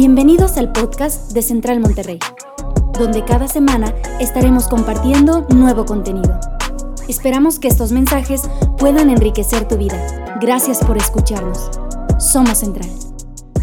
Bienvenidos al podcast de Central Monterrey, donde cada semana estaremos compartiendo nuevo contenido. Esperamos que estos mensajes puedan enriquecer tu vida. Gracias por escucharnos. Somos Central.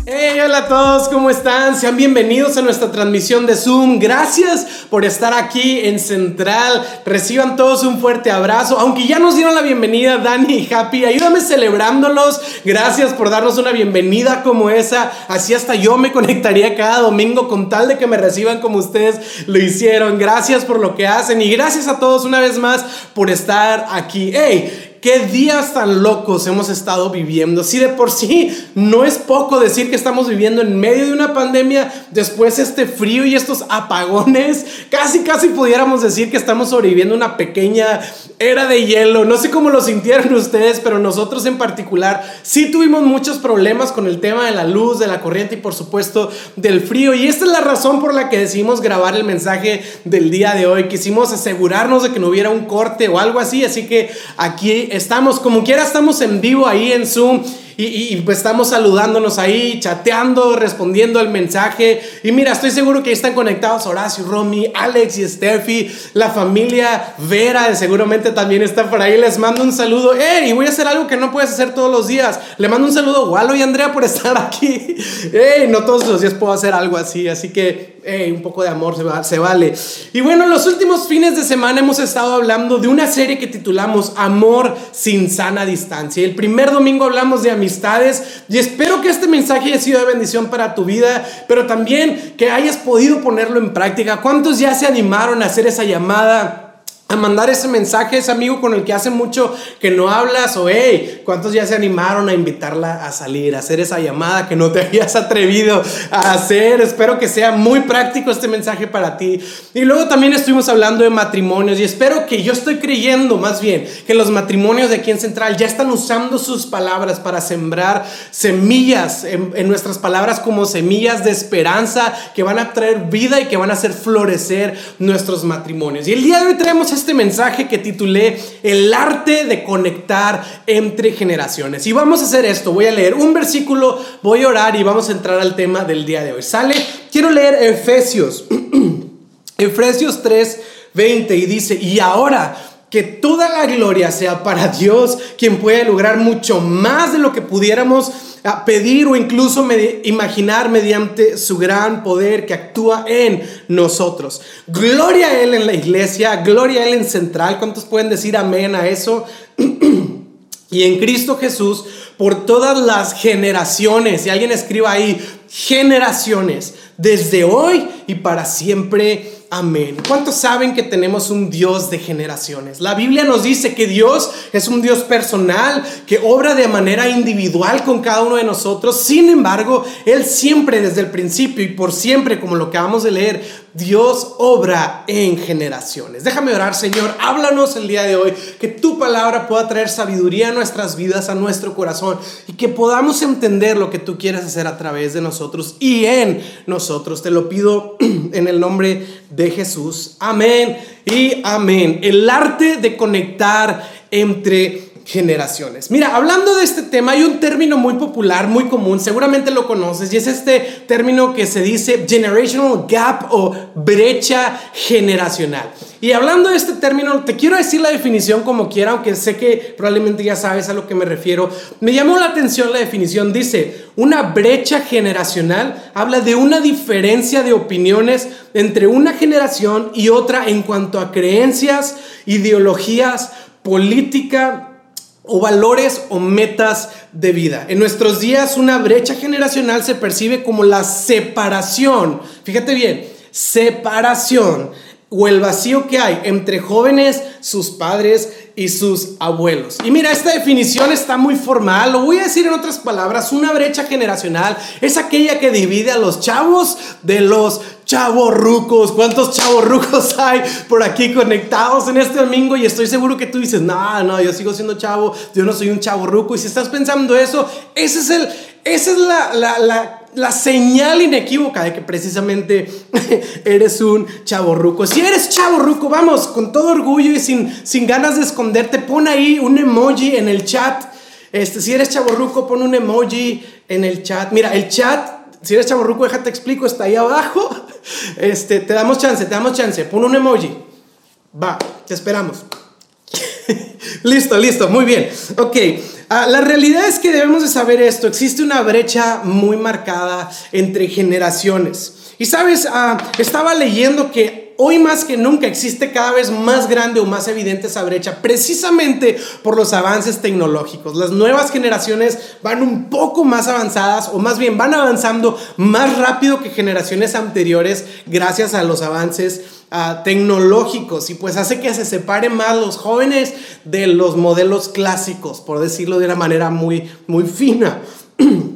Hey, hola a todos, ¿cómo están? Sean bienvenidos a nuestra transmisión de Zoom. Gracias por estar aquí en Central. Reciban todos un fuerte abrazo. Aunque ya nos dieron la bienvenida Dani y Happy, ayúdame celebrándolos. Gracias por darnos una bienvenida como esa. Así hasta yo me conectaría cada domingo con tal de que me reciban como ustedes lo hicieron. Gracias por lo que hacen y gracias a todos una vez más por estar aquí. Hey, Qué días tan locos hemos estado viviendo. Si de por sí no es poco decir que estamos viviendo en medio de una pandemia, después este frío y estos apagones, casi casi pudiéramos decir que estamos sobreviviendo una pequeña era de hielo. No sé cómo lo sintieron ustedes, pero nosotros en particular sí tuvimos muchos problemas con el tema de la luz, de la corriente y por supuesto del frío. Y esta es la razón por la que decidimos grabar el mensaje del día de hoy. Quisimos asegurarnos de que no hubiera un corte o algo así, así que aquí estamos, como quiera, estamos en vivo ahí en Zoom. Y, pues estamos saludándonos ahí, chateando, respondiendo al mensaje. Y mira, estoy seguro que ahí están conectados Horacio, Romy, Alex y Steffi, la familia Vera, seguramente también está por ahí. Les mando un saludo. ¡Ey! Y voy a hacer algo que no puedes hacer todos los días. Le mando un saludo a Walo y Andrea por estar aquí. ¡Ey! No todos los días puedo hacer algo así, así que un poco de amor se, se vale. Y bueno, en los últimos fines de semana hemos estado hablando de una serie que titulamos Amor sin sana distancia. El primer domingo hablamos de amistades y espero que este mensaje haya sido de bendición para tu vida, pero también que hayas podido ponerlo en práctica. ¿Cuántos ya se animaron a hacer esa llamada? A mandar ese mensaje a ese amigo con el que hace mucho que no hablas o hey, ¿cuántos ya se animaron a invitarla a salir, a hacer esa llamada que no te habías atrevido a hacer? Espero que sea muy práctico este mensaje para ti. Y luego también estuvimos hablando de matrimonios y espero que yo estoy creyendo más bien que los matrimonios de aquí en Central ya están usando sus palabras para sembrar semillas en, en nuestras palabras como semillas de esperanza que van a traer vida y que van a hacer florecer nuestros matrimonios. Y el día de hoy tenemos este mensaje que titulé El arte de conectar entre generaciones. Y vamos a hacer esto, voy a leer un versículo, voy a orar y vamos a entrar al tema del día de hoy. ¿Sale? Quiero leer Efesios, Efesios 3, 20 y dice, y ahora que toda la gloria sea para Dios, quien puede lograr mucho más de lo que pudiéramos a pedir o incluso imaginar mediante su gran poder que actúa en nosotros. Gloria a Él en la iglesia, gloria a Él en central. ¿Cuántos pueden decir amén a eso? y en Cristo Jesús por todas las generaciones. Y alguien escriba ahí, generaciones, desde hoy y para siempre. Amén. ¿Cuántos saben que tenemos un Dios de generaciones? La Biblia nos dice que Dios es un Dios personal, que obra de manera individual con cada uno de nosotros. Sin embargo, Él siempre desde el principio y por siempre, como lo acabamos de leer, Dios obra en generaciones. Déjame orar, Señor, háblanos el día de hoy, que tu palabra pueda traer sabiduría a nuestras vidas, a nuestro corazón, y que podamos entender lo que tú quieres hacer a través de nosotros y en nosotros. Te lo pido en el nombre de Jesús. Amén y amén. El arte de conectar entre generaciones. Mira, hablando de este tema, hay un término muy popular, muy común, seguramente lo conoces, y es este término que se dice generational gap o brecha generacional. Y hablando de este término, te quiero decir la definición como quiera, aunque sé que probablemente ya sabes a lo que me refiero. Me llamó la atención la definición, dice, una brecha generacional habla de una diferencia de opiniones entre una generación y otra en cuanto a creencias, ideologías, política, o valores o metas de vida. En nuestros días una brecha generacional se percibe como la separación, fíjate bien, separación o el vacío que hay entre jóvenes, sus padres y sus abuelos. Y mira, esta definición está muy formal, lo voy a decir en otras palabras, una brecha generacional es aquella que divide a los chavos de los chavorrucos. ¿Cuántos chavorrucos hay por aquí conectados en este domingo? Y estoy seguro que tú dices, no, no, yo sigo siendo chavo, yo no soy un chavorruco. Y si estás pensando eso, ese es el, esa es la, la, la la señal inequívoca de que precisamente eres un chaborruco. Si eres chaborruco, vamos, con todo orgullo y sin, sin ganas de esconderte, pon ahí un emoji en el chat. Este, si eres chaborruco, pon un emoji en el chat. Mira, el chat Si eres chaborruco, déjate explico, está ahí abajo. Este, te damos chance, te damos chance. Pon un emoji. Va, te esperamos. listo, listo, muy bien. Ok, ah, la realidad es que debemos de saber esto. Existe una brecha muy marcada entre generaciones. Y sabes, ah, estaba leyendo que hoy más que nunca existe cada vez más grande o más evidente esa brecha, precisamente por los avances tecnológicos. Las nuevas generaciones van un poco más avanzadas, o más bien van avanzando más rápido que generaciones anteriores gracias a los avances ah, tecnológicos y pues hace que se separen más los jóvenes de los modelos clásicos, por decirlo de una manera muy, muy fina.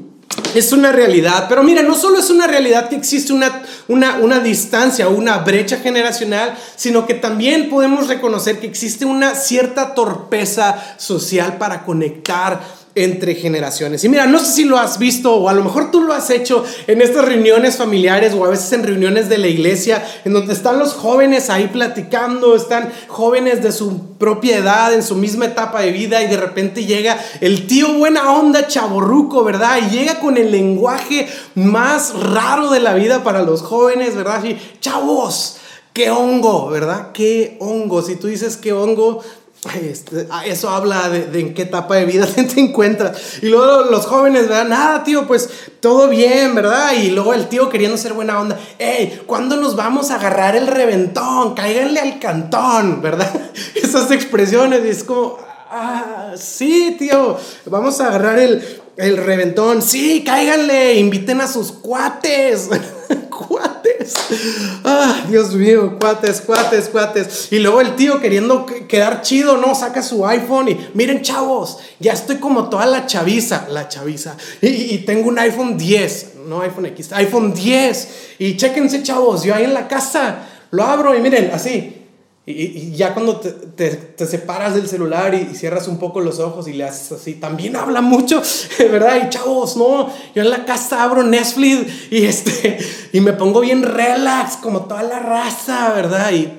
es una realidad. Pero mira, no solo es una realidad que existe una, una, una distancia, una brecha generacional, sino que también podemos reconocer que existe una cierta torpeza social para conectar entre generaciones. Y mira, no sé si lo has visto o a lo mejor tú lo has hecho en estas reuniones familiares o a veces en reuniones de la iglesia, en donde están los jóvenes ahí platicando, están jóvenes de su propia edad, en su misma etapa de vida y de repente llega el tío buena onda chaborruco, ¿verdad? Y llega con el lenguaje más raro de la vida para los jóvenes, ¿verdad? Chavos. ¡Qué hongo! ¿Verdad? ¡Qué hongo! Si tú dices qué hongo, este, ah, eso habla de, en qué etapa de vida te encuentras. Y luego los jóvenes, ¿verdad? Nada, tío, pues todo bien, ¿verdad? Y luego el tío queriendo ser buena onda. Hey, ¿cuándo nos vamos a agarrar el reventón? Cáiganle al cantón, ¿verdad? Esas expresiones, y es como, ah, sí, tío, vamos a agarrar el, el reventón. Sí, cáiganle, inviten a sus cuates. Ah, Dios mío, cuates, cuates, cuates. Y luego el tío queriendo quedar chido, ¿no? Saca su iPhone y miren, chavos, ya estoy como toda la chaviza, la chaviza. Y, tengo un iPhone 10, no iPhone X, iPhone 10. Y chéquense, chavos, yo ahí en la casa lo abro y miren, así. Y, ya cuando te, te, separas del celular y, cierras un poco los ojos y le haces así, también habla mucho, ¿verdad? Y chavos, no, yo en la casa abro Netflix y, este, y me pongo bien relax, como toda la raza, ¿verdad? Y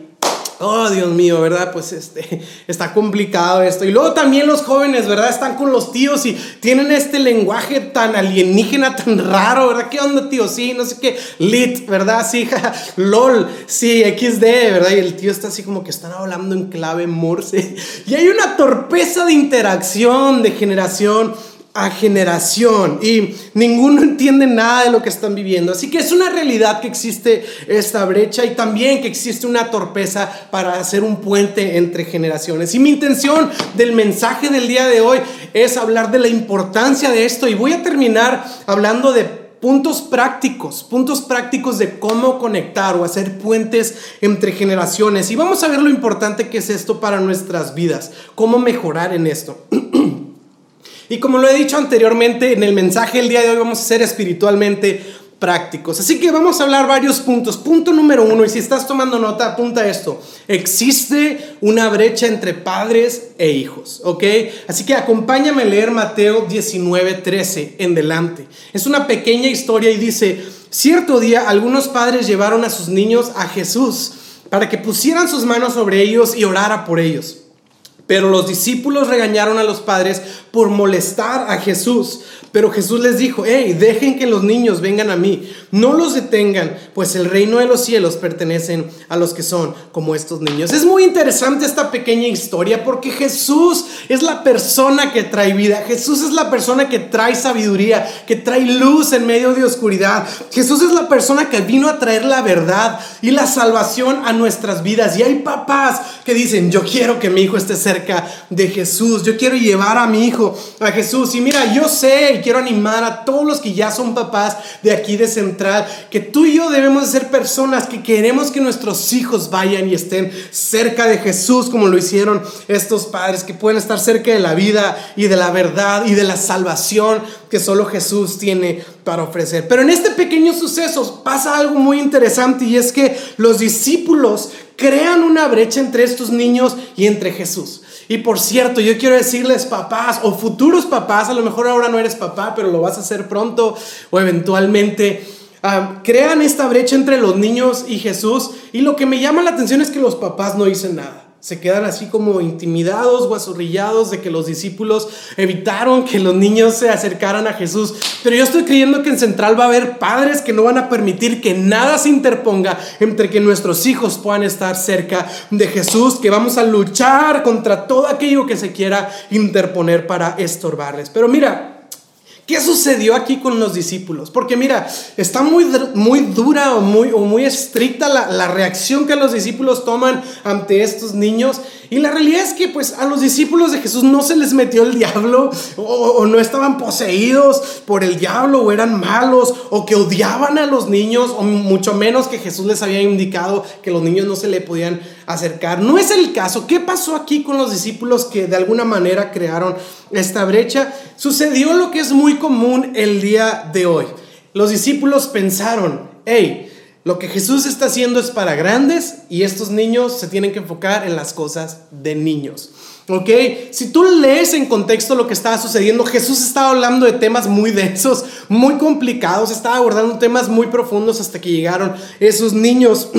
Oh, Dios mío, ¿verdad? Pues este, está complicado esto. Y luego también los jóvenes, ¿verdad? Están con los tíos y tienen este lenguaje tan alienígena, tan raro, ¿verdad? ¿Qué onda, tío? Sí, no sé qué. Lit, ¿verdad? Sí, LOL, sí, XD, ¿verdad? Y el tío está así como que están hablando en clave morse. Y hay una torpeza de interacción, de generación a generación y ninguno entiende nada de lo que están viviendo. Así que es una realidad que existe esta brecha y también que existe una torpeza para hacer un puente entre generaciones. Y mi intención del mensaje del día de hoy es hablar de la importancia de esto y voy a terminar hablando de puntos prácticos, puntos prácticos de cómo conectar o hacer puentes entre generaciones. Y vamos a ver lo importante que es esto para nuestras vidas, cómo mejorar en esto. Y como lo he dicho anteriormente, en el mensaje del día de hoy vamos a ser espiritualmente prácticos. Así que vamos a hablar varios puntos. Punto número uno, y si estás tomando nota, apunta esto. Existe una brecha entre padres e hijos, ¿ok? Así que acompáñame a leer Mateo 19, 13 en delante. Es una pequeña historia y dice, cierto día algunos padres llevaron a sus niños a Jesús para que pusieran sus manos sobre ellos y orara por ellos. Pero los discípulos regañaron a los padres por molestar a Jesús. Pero Jesús les dijo, hey, dejen que los niños vengan a mí, no los detengan, pues el reino de los cielos pertenecen a los que son como estos niños. Es muy interesante esta pequeña historia porque Jesús es la persona que trae vida, Jesús es la persona que trae sabiduría, que trae luz en medio de oscuridad. Jesús es la persona que vino a traer la verdad y la salvación a nuestras vidas. Y hay papás que dicen, yo quiero que mi hijo esté cerca de Jesús, yo quiero llevar a mi hijo a Jesús. Y mira, yo sé quiero animar a todos los que ya son papás de aquí de Central, que tú y yo debemos de ser personas que queremos que nuestros hijos vayan y estén cerca de Jesús como lo hicieron estos padres, que pueden estar cerca de la vida y de la verdad y de la salvación que solo Jesús tiene para ofrecer. Pero en este pequeño suceso pasa algo muy interesante y es que los discípulos crean una brecha entre estos niños y entre Jesús. Y por cierto, yo quiero decirles papás o futuros papás, a lo mejor ahora no eres papá, pero lo vas a hacer pronto o eventualmente. Crean esta brecha entre los niños y Jesús. Y lo que me llama la atención es que los papás no dicen nada. Se quedan así como intimidados o azorrillados de que los discípulos evitaron que los niños se acercaran a Jesús. Pero yo estoy creyendo que en Central va a haber padres que no van a permitir que nada se interponga entre que nuestros hijos puedan estar cerca de Jesús, que vamos a luchar contra todo aquello que se quiera interponer para estorbarles. Pero mira, ¿Qué sucedió aquí con los discípulos? Porque mira, está muy, muy dura o muy, muy estricta la, la, reacción que los discípulos toman ante estos niños. Y la realidad es que pues a los discípulos de Jesús no se les metió el diablo o, no estaban poseídos por el diablo o eran malos o que odiaban a los niños o mucho menos que Jesús les había indicado que los niños no se le podían acercar. No es el caso. ¿Qué pasó aquí con los discípulos que de alguna manera crearon esta brecha? Sucedió lo que es muy común el día de hoy. Los discípulos pensaron, hey, lo que Jesús está haciendo es para grandes y estos niños se tienen que enfocar en las cosas de niños. ¿Ok? Si tú lees en contexto lo que estaba sucediendo, Jesús estaba hablando de temas muy densos, muy complicados, estaba abordando temas muy profundos hasta que llegaron esos niños.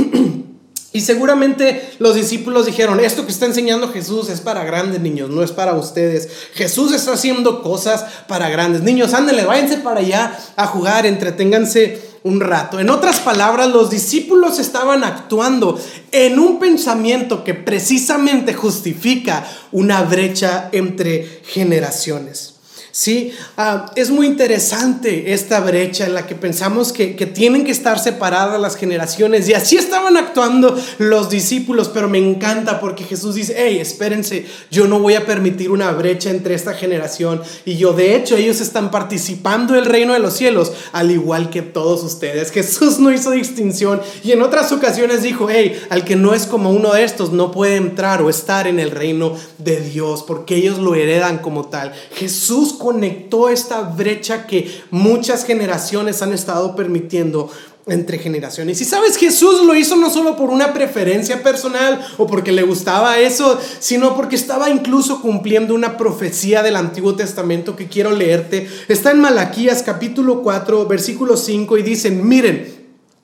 Y seguramente los discípulos dijeron, esto que está enseñando Jesús es para grandes niños, no es para ustedes. Jesús está haciendo cosas para grandes niños. Ándenle, váyanse para allá a jugar, entreténganse un rato. En otras palabras, los discípulos estaban actuando en un pensamiento que precisamente justifica una brecha entre generaciones. Sí, ah, es muy interesante esta brecha en la que pensamos que, que, tienen que estar separadas las generaciones y así estaban actuando los discípulos, pero me encanta porque Jesús dice, hey, espérense, yo no voy a permitir una brecha entre esta generación y yo, de hecho, ellos están participando del reino de los cielos, al igual que todos ustedes. Jesús no hizo distinción y en otras ocasiones dijo, hey, al que no es como uno de estos no puede entrar o estar en el reino de Dios porque ellos lo heredan como tal. Jesús conectó esta brecha que muchas generaciones han estado permitiendo entre generaciones. Y sabes, Jesús lo hizo no solo por una preferencia personal o porque le gustaba eso, sino porque estaba incluso cumpliendo una profecía del Antiguo Testamento que quiero leerte. Está en Malaquías capítulo 4, versículo 5 y dicen, miren,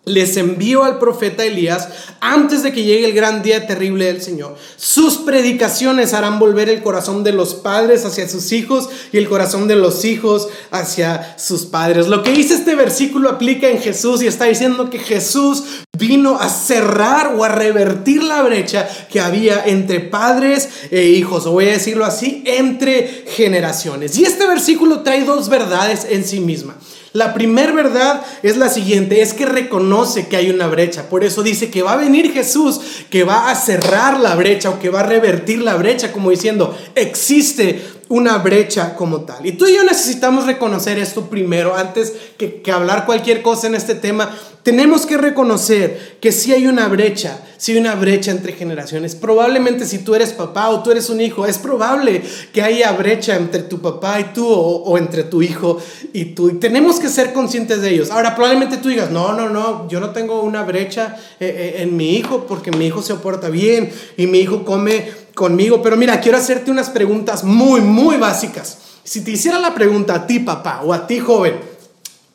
les envío al profeta Elías antes de que llegue el gran día terrible del Señor. Sus predicaciones harán volver el corazón de los padres hacia sus hijos y el corazón de los hijos hacia sus padres. Lo que dice este versículo aplica en Jesús y está diciendo que Jesús vino a cerrar o a revertir la brecha que había entre padres e hijos, o voy a decirlo así, entre generaciones. Y este versículo trae dos verdades en sí misma. La primera verdad es la siguiente, es que reconoce que hay una brecha. Por eso dice que va a venir Jesús, que va a cerrar la brecha o que va a revertir la brecha, como diciendo, existe una brecha como tal. Y tú y yo necesitamos reconocer esto primero, antes que, que hablar cualquier cosa en este tema. Tenemos que reconocer que si hay una brecha, si hay una brecha entre generaciones. Probablemente si tú eres papá o tú eres un hijo, es probable que haya brecha entre tu papá y tú o, entre tu hijo y tú. Y tenemos que ser conscientes de ellos. Ahora, probablemente tú digas, no, no, no, yo no tengo una brecha eh, eh, en mi hijo porque mi hijo se porta bien y mi hijo come conmigo. Pero mira, quiero hacerte unas preguntas muy, muy básicas. Si te hiciera la pregunta a ti, papá, o a ti, joven,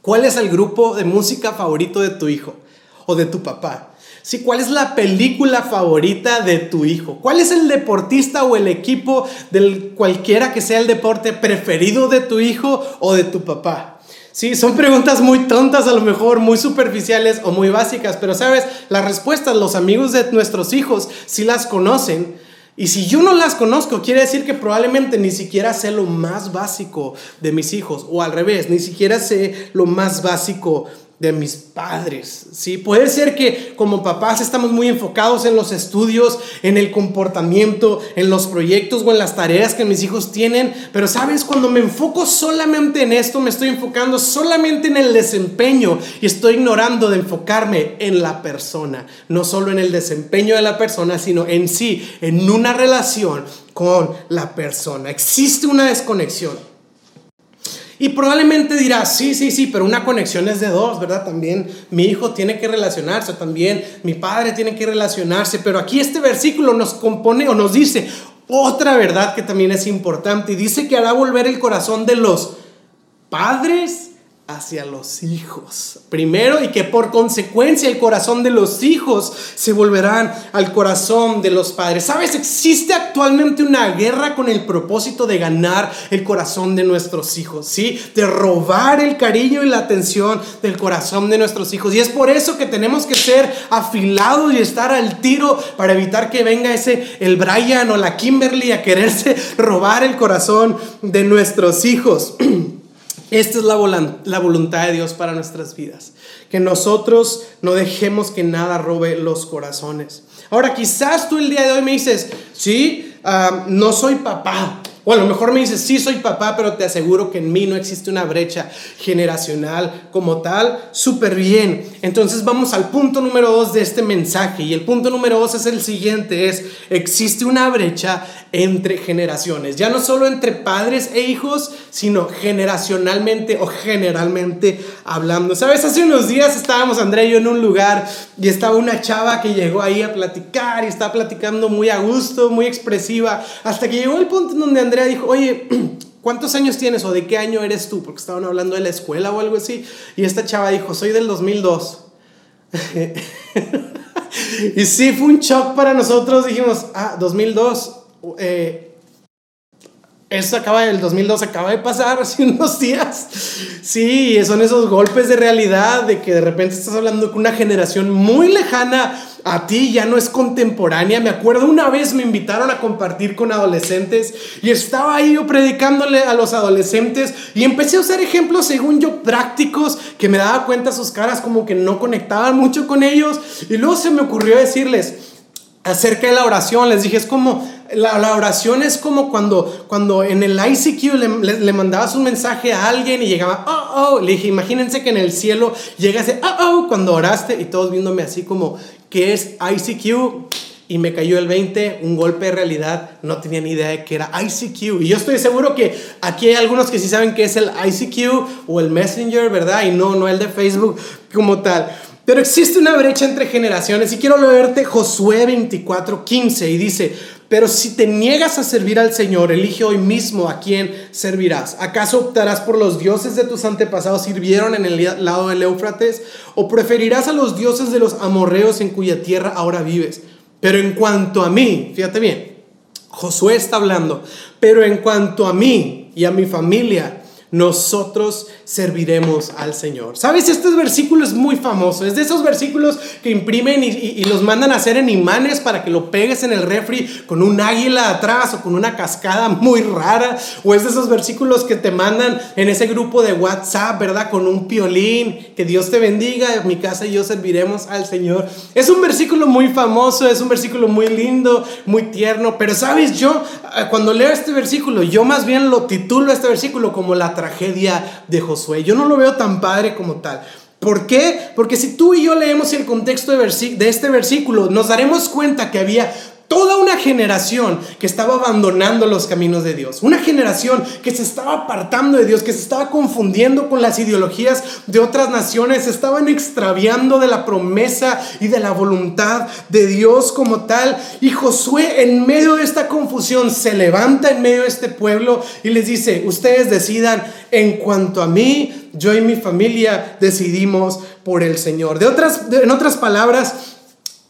¿Cuál es el grupo de música favorito de tu hijo o de tu papá? Sí, ¿cuál es la película favorita de tu hijo? ¿Cuál es el deportista o el equipo del cualquiera que sea el deporte preferido de tu hijo o de tu papá? Sí, son preguntas muy tontas, a lo mejor muy superficiales o muy básicas, pero sabes, las respuestas los amigos de nuestros hijos sí las conocen y si yo no las conozco, quiere decir que probablemente ni siquiera sé lo más básico de mis hijos, o al revés, ni siquiera sé lo más básico de mis padres. ¿sí? Puede ser que como papás estamos muy enfocados en los estudios, en el comportamiento, en los proyectos o en las tareas que mis hijos tienen, pero sabes, cuando me enfoco solamente en esto, me estoy enfocando solamente en el desempeño y estoy ignorando de enfocarme en la persona, no solo en el desempeño de la persona, sino en sí, en una relación con la persona. Existe una desconexión. Y probablemente dirás, sí, sí, sí, pero una conexión es de dos, ¿verdad? También mi hijo tiene que relacionarse, también mi padre tiene que relacionarse, pero aquí este versículo nos compone o nos dice otra verdad que también es importante y dice que hará volver el corazón de los padres hacia los hijos. Primero, y que por consecuencia el corazón de los hijos se volverán al corazón de los padres. ¿Sabes? Existe actualmente una guerra con el propósito de ganar el corazón de nuestros hijos, ¿sí? De robar el cariño y la atención del corazón de nuestros hijos. Y es por eso que tenemos que ser afilados y estar al tiro para evitar que venga ese, el Brian o la Kimberly a quererse robar el corazón de nuestros hijos. Esta es la, la voluntad de Dios para nuestras vidas. Que nosotros no dejemos que nada robe los corazones. Ahora, quizás tú el día de hoy me dices, sí, ah, no soy papá, o a lo mejor me dices, sí soy papá, pero te aseguro que en mí no existe una brecha generacional como tal. Súper bien. Entonces vamos al punto número dos de este mensaje. Y el punto número dos es el siguiente, es, existe una brecha entre generaciones. Ya no solo entre padres e hijos, sino generacionalmente o generalmente hablando. Sabes, hace unos días estábamos André y yo en un lugar y estaba una chava que llegó ahí a platicar y estaba platicando muy a gusto, muy expresiva, hasta que llegó el punto en donde Andrea dijo, oye, ¿cuántos años tienes o de qué año eres tú? Porque estaban hablando de la escuela o algo así. Y esta chava dijo, soy del 2002. y sí, fue un shock para nosotros. Dijimos, ah, 2002. Eh, eso acaba del 2002, acaba de pasar hace unos días. Sí, son esos golpes de realidad de que de repente estás hablando con una generación muy lejana a ti, ya no es contemporánea. Me acuerdo una vez me invitaron a compartir con adolescentes y estaba ahí yo predicándole a los adolescentes y empecé a usar ejemplos, según yo, prácticos que me daba cuenta sus caras como que no conectaban mucho con ellos. Y luego se me ocurrió decirles acerca de la oración, les dije, es como la, oración es como cuando, cuando en el ICQ le, le, mandabas un mensaje a alguien y llegaba, oh, oh, le dije, imagínense que en el cielo llega ese, oh, oh, cuando oraste y todos viéndome así como, ¿qué es ICQ? Y me cayó el 20, un golpe de realidad, no tenía ni idea de que era ICQ. Y yo estoy seguro que aquí hay algunos que sí saben qué es el ICQ o el Messenger, ¿verdad? Y no, no el de Facebook como tal. Pero existe una brecha entre generaciones y quiero leerte Josué 24:15 y dice, pero si te niegas a servir al Señor, elige hoy mismo a quién servirás. ¿Acaso optarás por los dioses de tus antepasados sirvieron en el lado del Éufrates? ¿O preferirás a los dioses de los amorreos en cuya tierra ahora vives? Pero en cuanto a mí, fíjate bien, Josué está hablando, pero en cuanto a mí y a mi familia, nosotros serviremos al Señor. ¿Sabes? Este versículo es muy famoso. Es de esos versículos que imprimen y, los mandan a hacer en imanes para que lo pegues en el refri con un águila atrás o con una cascada muy rara. O es de esos versículos que te mandan en ese grupo de WhatsApp, ¿verdad? Con un piolín. Que Dios te bendiga. En mi casa y yo serviremos al Señor. Es un versículo muy famoso, es un versículo muy lindo, muy tierno. Pero, ¿sabes? Yo, eh, cuando leo este versículo, yo más bien lo titulo este versículo como la tragedia de Josué. Yo no lo veo tan padre como tal. ¿Por qué? Porque si tú y yo leemos el contexto de, de, este versículo, nos daremos cuenta que había toda una generación que estaba abandonando los caminos de Dios, una generación que se estaba apartando de Dios, que se estaba confundiendo con las ideologías de otras naciones, se estaban extraviando de la promesa y de la voluntad de Dios como tal. Y Josué en medio de esta confusión se levanta en medio de este pueblo y les dice, ustedes decidan en cuanto a mí, yo y mi familia decidimos por el Señor. De otras, en otras palabras,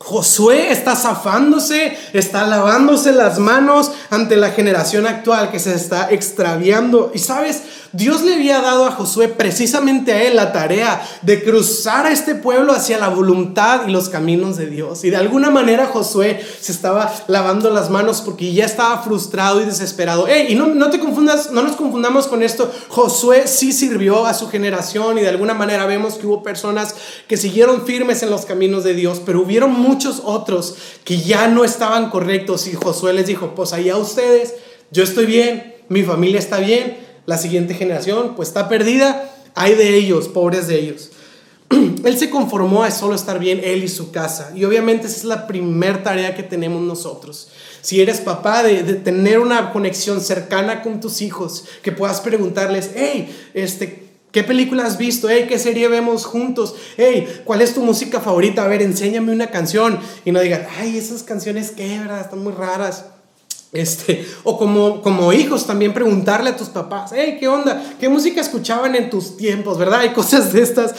Josué está zafándose, está lavándose las manos ante la generación actual que se está extraviando. Y sabes, Dios le había dado a Josué precisamente a él la tarea de cruzar a este pueblo hacia la voluntad y los caminos de Dios. Y de alguna manera Josué se estaba lavando las manos porque ya estaba frustrado y desesperado. y no, no te confundas, no nos confundamos con esto. Josué sí sirvió a su generación y de alguna manera vemos que hubo personas que siguieron firmes en los caminos de Dios, pero hubieron muchos otros que ya no estaban correctos y Josué les dijo, pues allá ustedes, yo estoy bien, mi familia está bien la siguiente generación pues está perdida, hay de ellos, pobres de ellos. Él se conformó a solo estar bien, él y su casa. Y obviamente esa es la primera tarea que tenemos nosotros. Si eres papá, de, tener una conexión cercana con tus hijos, que puedas preguntarles, hey, este, ¿qué película has visto? Hey, ¿qué serie vemos juntos? Hey, ¿cuál es tu música favorita? A ver, enséñame una canción. Y no digan, ay, esas canciones, ¿qué, verdad? Están muy raras. Este, o como, como hijos también preguntarle a tus papás, hey, ¿qué onda? ¿Qué música escuchaban en tus tiempos? ¿Verdad? Hay cosas de estas.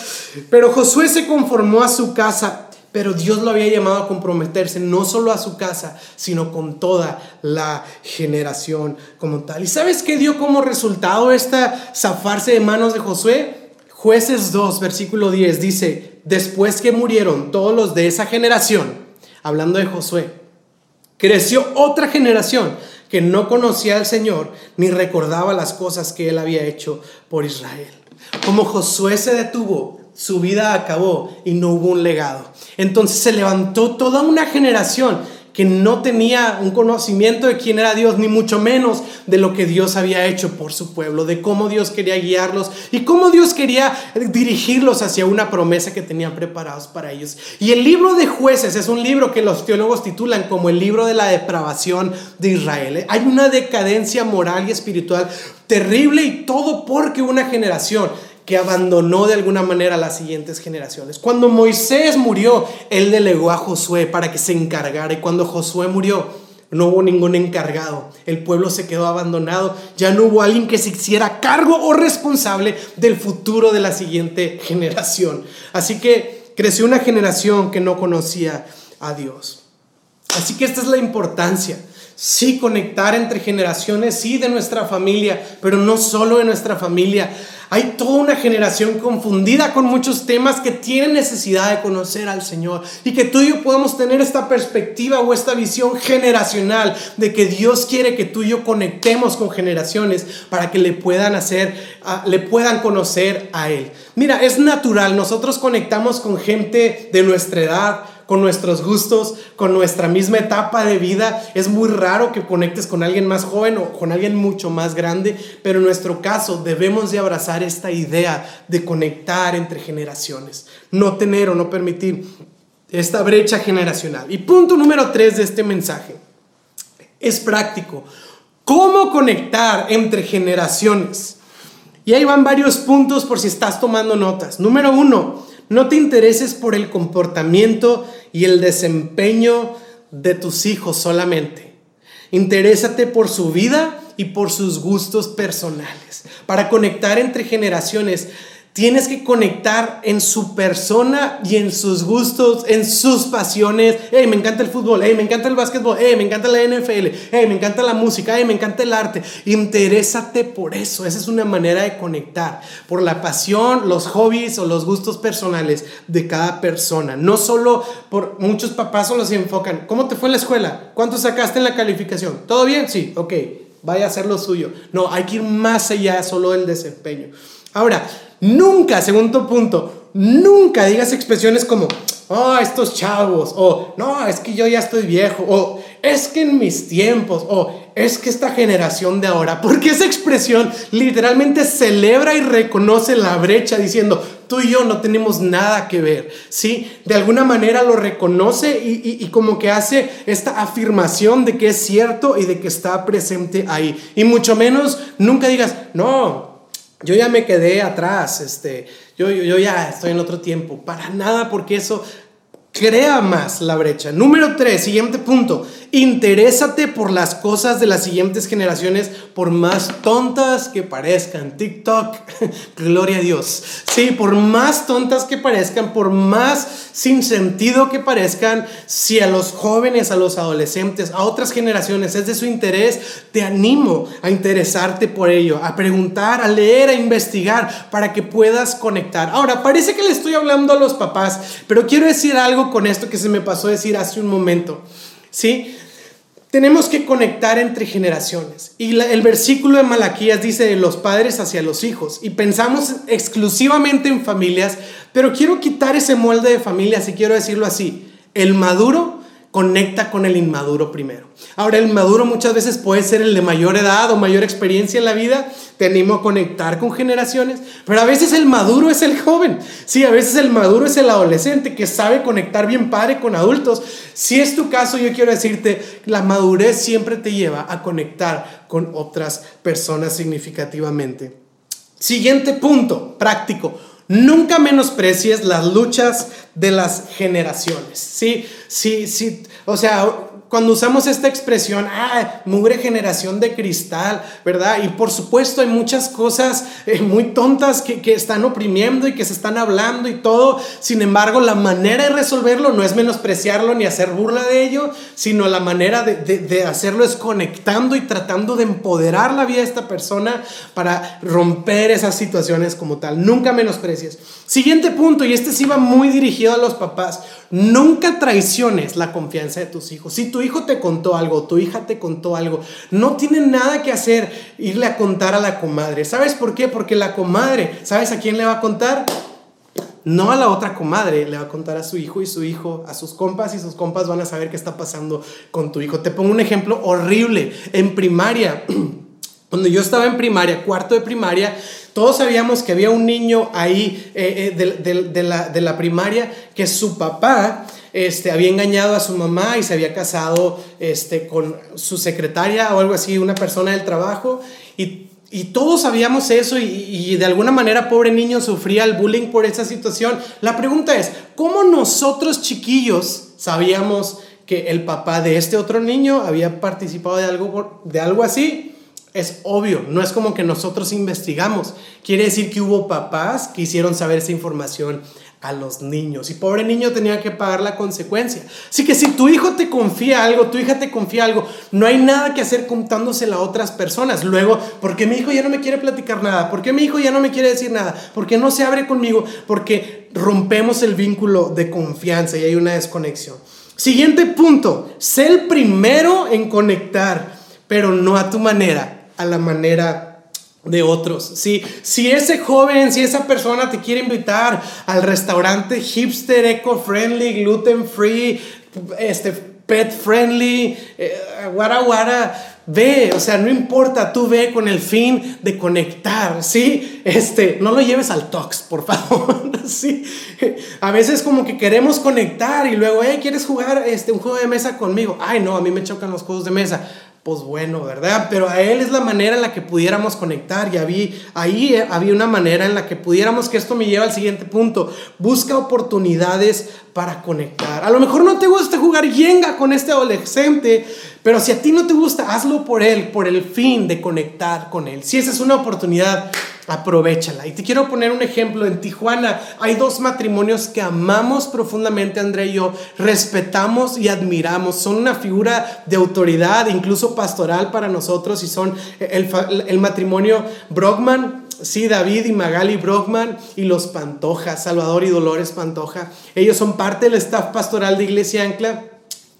Pero Josué se conformó a su casa, pero Dios lo había llamado a comprometerse no solo a su casa, sino con toda la generación como tal. ¿Y sabes qué dio como resultado esta zafarse de manos de Josué? Jueces 2, versículo 10 dice, después que murieron todos los de esa generación, hablando de Josué, Creció otra generación que no conocía al Señor ni recordaba las cosas que él había hecho por Israel. Como Josué se detuvo, su vida acabó y no hubo un legado. Entonces se levantó toda una generación que no tenía un conocimiento de quién era Dios, ni mucho menos de lo que Dios había hecho por su pueblo, de cómo Dios quería guiarlos y cómo Dios quería dirigirlos hacia una promesa que tenían preparados para ellos. Y el libro de jueces es un libro que los teólogos titulan como el libro de la depravación de Israel. Hay una decadencia moral y espiritual terrible y todo porque una generación que abandonó de alguna manera a las siguientes generaciones. Cuando Moisés murió, él delegó a Josué para que se encargara y cuando Josué murió, no hubo ningún encargado. El pueblo se quedó abandonado. Ya no hubo alguien que se hiciera cargo o responsable del futuro de la siguiente generación. Así que creció una generación que no conocía a Dios. Así que esta es la importancia Sí, conectar entre generaciones, sí, de nuestra familia, pero no solo de nuestra familia. Hay toda una generación confundida con muchos temas que tienen necesidad de conocer al Señor y que tú y yo podamos tener esta perspectiva o esta visión generacional de que Dios quiere que tú y yo conectemos con generaciones para que le puedan hacer, le puedan conocer a Él. Mira, es natural, nosotros conectamos con gente de nuestra edad, con nuestros gustos, con nuestra misma etapa de vida. Es muy raro que conectes con alguien más joven o con alguien mucho más grande, pero en nuestro caso debemos de abrazar esta idea de conectar entre generaciones, no tener o no permitir esta brecha generacional. Y punto número tres de este mensaje es práctico. ¿Cómo conectar entre generaciones? Y ahí van varios puntos por si estás tomando notas. Número uno, no te intereses por el comportamiento y el desempeño de tus hijos solamente. Interésate por su vida y por sus gustos personales. Para conectar entre generaciones, Tienes que conectar en su persona y en sus gustos, en sus pasiones. Hey, me encanta el fútbol, hey, me encanta el básquetbol, hey, me encanta la NFL, hey, me encanta la música, hey, me encanta el arte. Interésate por eso. Esa es una manera de conectar, por la pasión, los hobbies o los gustos personales de cada persona. No solo por muchos papás solo se enfocan. ¿Cómo te fue en la escuela? ¿Cuánto sacaste en la calificación? ¿Todo bien? Sí, ok. Vaya a hacer lo suyo. No, hay que ir más allá solo del desempeño. Ahora, Nunca, segundo punto, nunca digas expresiones como, oh, estos chavos, o no, es que yo ya estoy viejo, o es que en mis tiempos, o es que esta generación de ahora, porque esa expresión literalmente celebra y reconoce la brecha diciendo, tú y yo no tenemos nada que ver, ¿sí? De alguna manera lo reconoce y, y como que hace esta afirmación de que es cierto y de que está presente ahí. Y mucho menos nunca digas, no, yo ya me quedé atrás, este, yo, yo, yo, ya estoy en otro tiempo. Para nada, porque eso crea más la brecha. Número tres, siguiente punto. Interésate por las cosas de las siguientes generaciones, por más tontas que parezcan. TikTok, gloria a Dios. Sí, por más tontas que parezcan, por más sin sentido que parezcan, si a los jóvenes, a los adolescentes, a otras generaciones es de su interés, te animo a interesarte por ello, a preguntar, a leer, a investigar, para que puedas conectar. Ahora, parece que le estoy hablando a los papás, pero quiero decir algo con esto que se me pasó a decir hace un momento. ¿Sí? Tenemos que conectar entre generaciones. Y el versículo de Malaquías dice de los padres hacia los hijos. Y pensamos exclusivamente en familias, pero quiero quitar ese molde de familias y quiero decirlo así. El maduro conecta con el inmaduro primero. Ahora, el maduro muchas veces puede ser el de mayor edad o mayor experiencia en la vida, te animo a conectar con generaciones, pero a veces el maduro es el joven, sí, a veces el maduro es el adolescente que sabe conectar bien padre con adultos. Si es tu caso, yo quiero decirte, la madurez siempre te lleva a conectar con otras personas significativamente. Siguiente punto, práctico Nunca menosprecies las luchas de las generaciones. Sí, sí, sí. O sea, cuando usamos esta expresión, ah, mugre generación de cristal, ¿verdad? Y por supuesto hay muchas cosas eh, muy tontas que, que, están oprimiendo y que se están hablando y todo. Sin embargo, la manera de resolverlo no es menospreciarlo ni hacer burla de ello, sino la manera de, de, de hacerlo es conectando y tratando de empoderar la vida de esta persona para romper esas situaciones como tal. Nunca menosprecies. Siguiente punto, y este sí va muy dirigido a los papás. Nunca traiciones la confianza de tus hijos. Si tu hijo te contó algo, tu hija te contó algo, no tiene nada que hacer irle a contar a la comadre. ¿Sabes por qué? Porque la comadre, ¿sabes a quién le va a contar? No a la otra comadre, le va a contar a su hijo y su hijo, a sus compas y sus compas van a saber qué está pasando con tu hijo. Te pongo un ejemplo horrible. En primaria, cuando yo estaba en primaria, cuarto de primaria, todos sabíamos que había un niño ahí eh, eh, de, de, la, de, la, primaria que su papá este, había engañado a su mamá y se había casado este, con su secretaria o algo así, una persona del trabajo. Y, y todos sabíamos eso y, y, de alguna manera pobre niño sufría el bullying por esa situación. La pregunta es, ¿cómo nosotros chiquillos sabíamos que el papá de este otro niño había participado de algo, de algo así? Es obvio, no es como que nosotros investigamos. Quiere decir que hubo papás que hicieron saber esa información a los niños. Y pobre niño tenía que pagar la consecuencia. Así que si tu hijo te confía algo, tu hija te confía algo, no hay nada que hacer contándosela a otras personas. Luego, ¿por qué mi hijo ya no me quiere platicar nada? ¿Por qué mi hijo ya no me quiere decir nada? ¿Por qué no se abre conmigo? Porque rompemos el vínculo de confianza y hay una desconexión. Siguiente punto, sé el primero en conectar, pero no a tu manera a la manera de otros. Si, si ese joven, si esa persona te quiere invitar al restaurante hipster, eco-friendly, gluten-free, este, pet-friendly, eh, guara guara, ve, o sea, no importa, tú ve con el fin de conectar, ¿sí? Este, no lo lleves al tox, por favor, ¿sí? A veces como que queremos conectar y luego, hey, ¿quieres jugar este, un juego de mesa conmigo? Ay, no, a mí me chocan los juegos de mesa pues bueno, ¿verdad? Pero a él es la manera en la que pudiéramos conectar y había, ahí eh, había una manera en la que pudiéramos, que esto me lleva al siguiente punto, busca oportunidades para conectar. A lo mejor no te gusta jugar yenga con este adolescente, pero si a ti no te gusta, hazlo por él, por el fin de conectar con él. Si esa es una oportunidad, aprovechala. Y te quiero poner un ejemplo. En Tijuana hay dos matrimonios que amamos profundamente, André y yo, respetamos y admiramos. Son una figura de autoridad, incluso pastoral para nosotros, y son el, el matrimonio Brockman. Sí, David y Magali Brockman y los Pantoja, Salvador y Dolores Pantoja. Ellos son parte del staff pastoral de Iglesia Ancla.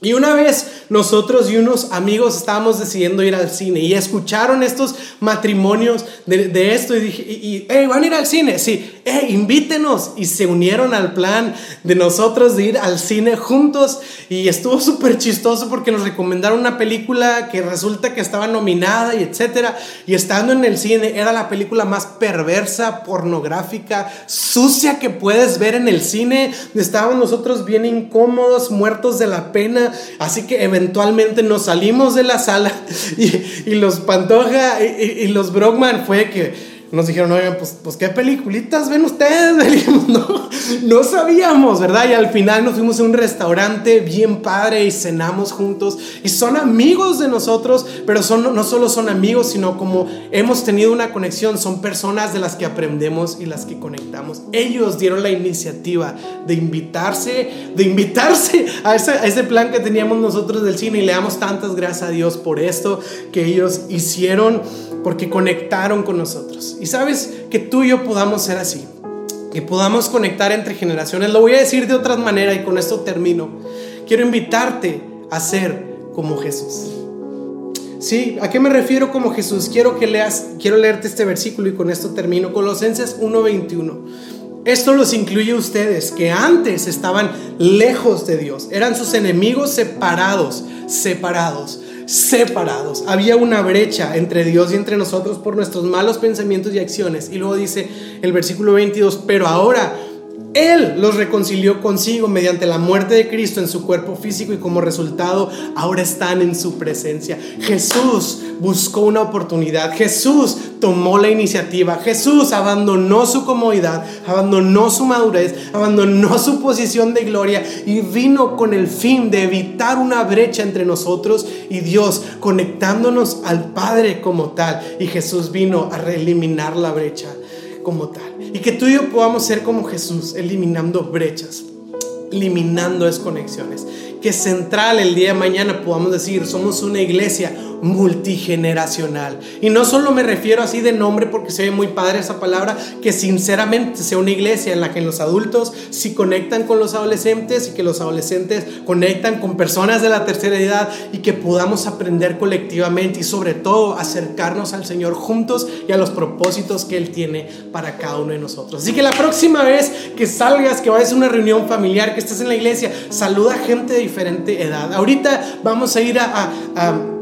Y una vez nosotros y unos amigos estábamos decidiendo ir al cine y escucharon estos matrimonios de, esto y dije, hey, ¿van a ir al cine? Sí, hey, invítenos. Y se unieron al plan de nosotros de ir al cine juntos y estuvo súper chistoso porque nos recomendaron una película que resulta que estaba nominada y etcétera. Y estando en el cine era la película más perversa, pornográfica, sucia que puedes ver en el cine. Estábamos nosotros bien incómodos, muertos de la pena Así que eventualmente nos salimos de la sala y, los Pantoja y, y los Brockman fue que nos dijeron, oigan, pues, pues qué peliculitas ven ustedes. no, sabíamos, ¿verdad? Y al final nos fuimos a un restaurante bien padre y cenamos juntos. Y son amigos de nosotros, pero son, no solo son amigos, sino como hemos tenido una conexión, son personas de las que aprendemos y las que conectamos. Ellos dieron la iniciativa de invitarse, de invitarse a ese, a ese plan que teníamos nosotros del cine y le damos tantas gracias a Dios por esto que ellos hicieron porque conectaron con nosotros. Y sabes que tú y yo podamos ser así, que podamos conectar entre generaciones. Lo voy a decir de otra manera y con esto termino. Quiero invitarte a ser como Jesús. Sí, ¿a qué me refiero como Jesús? Quiero que leas, quiero leerte este versículo y con esto termino. Colosenses 1:21. Esto los incluye a ustedes que antes estaban lejos de Dios, eran sus enemigos separados, separados separados. Había una brecha entre Dios y entre nosotros por nuestros malos pensamientos y acciones. Y luego dice el versículo 22, pero ahora Él los reconcilió consigo mediante la muerte de Cristo en su cuerpo físico y como resultado ahora están en su presencia. Jesús buscó una oportunidad. Jesús tomó la iniciativa. Jesús abandonó su comodidad, abandonó su madurez, abandonó su posición de gloria y vino con el fin de evitar una brecha entre nosotros y Dios, conectándonos al Padre como tal. Y Jesús vino a reeliminar la brecha como tal. Y que tú y yo podamos ser como Jesús, eliminando brechas, eliminando desconexiones. Que central el día de mañana podamos decir, somos una iglesia multigeneracional. Y no solo me refiero así de nombre porque se ve muy padre esa palabra, que sinceramente sea una iglesia en la que los adultos sí conectan con los adolescentes y que los adolescentes conectan con personas de la tercera edad y que podamos aprender colectivamente y sobre todo acercarnos al Señor juntos y a los propósitos que Él tiene para cada uno de nosotros. Así que la próxima vez que salgas, que vayas a una reunión familiar, que estés en la iglesia, saluda gente de diferente edad. Ahorita vamos a ir a a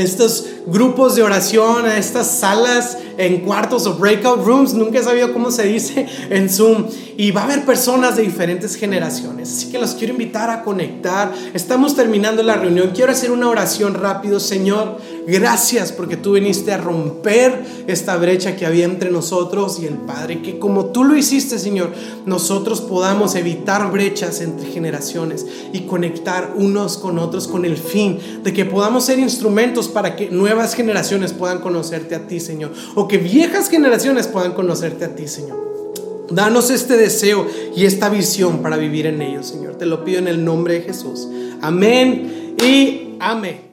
estos grupos de oración, a estas salas en cuartos o breakout rooms, nunca he sabido cómo se dice en Zoom, y va a haber personas de diferentes generaciones, así que los quiero invitar a conectar. Estamos terminando la reunión, quiero hacer una oración rápido, Señor, gracias porque tú viniste a romper esta brecha que había entre nosotros y el Padre, que como tú lo hiciste, Señor, nosotros podamos evitar brechas entre generaciones y conectar unos con otros con el fin de que podamos ser instrumentos para que nuevas generaciones puedan conocerte a ti, Señor, o que viejas generaciones puedan conocerte a ti, Señor. Danos este deseo y esta visión para vivir en ellos, Señor. Te lo pido en el nombre de Jesús. Amén y amén.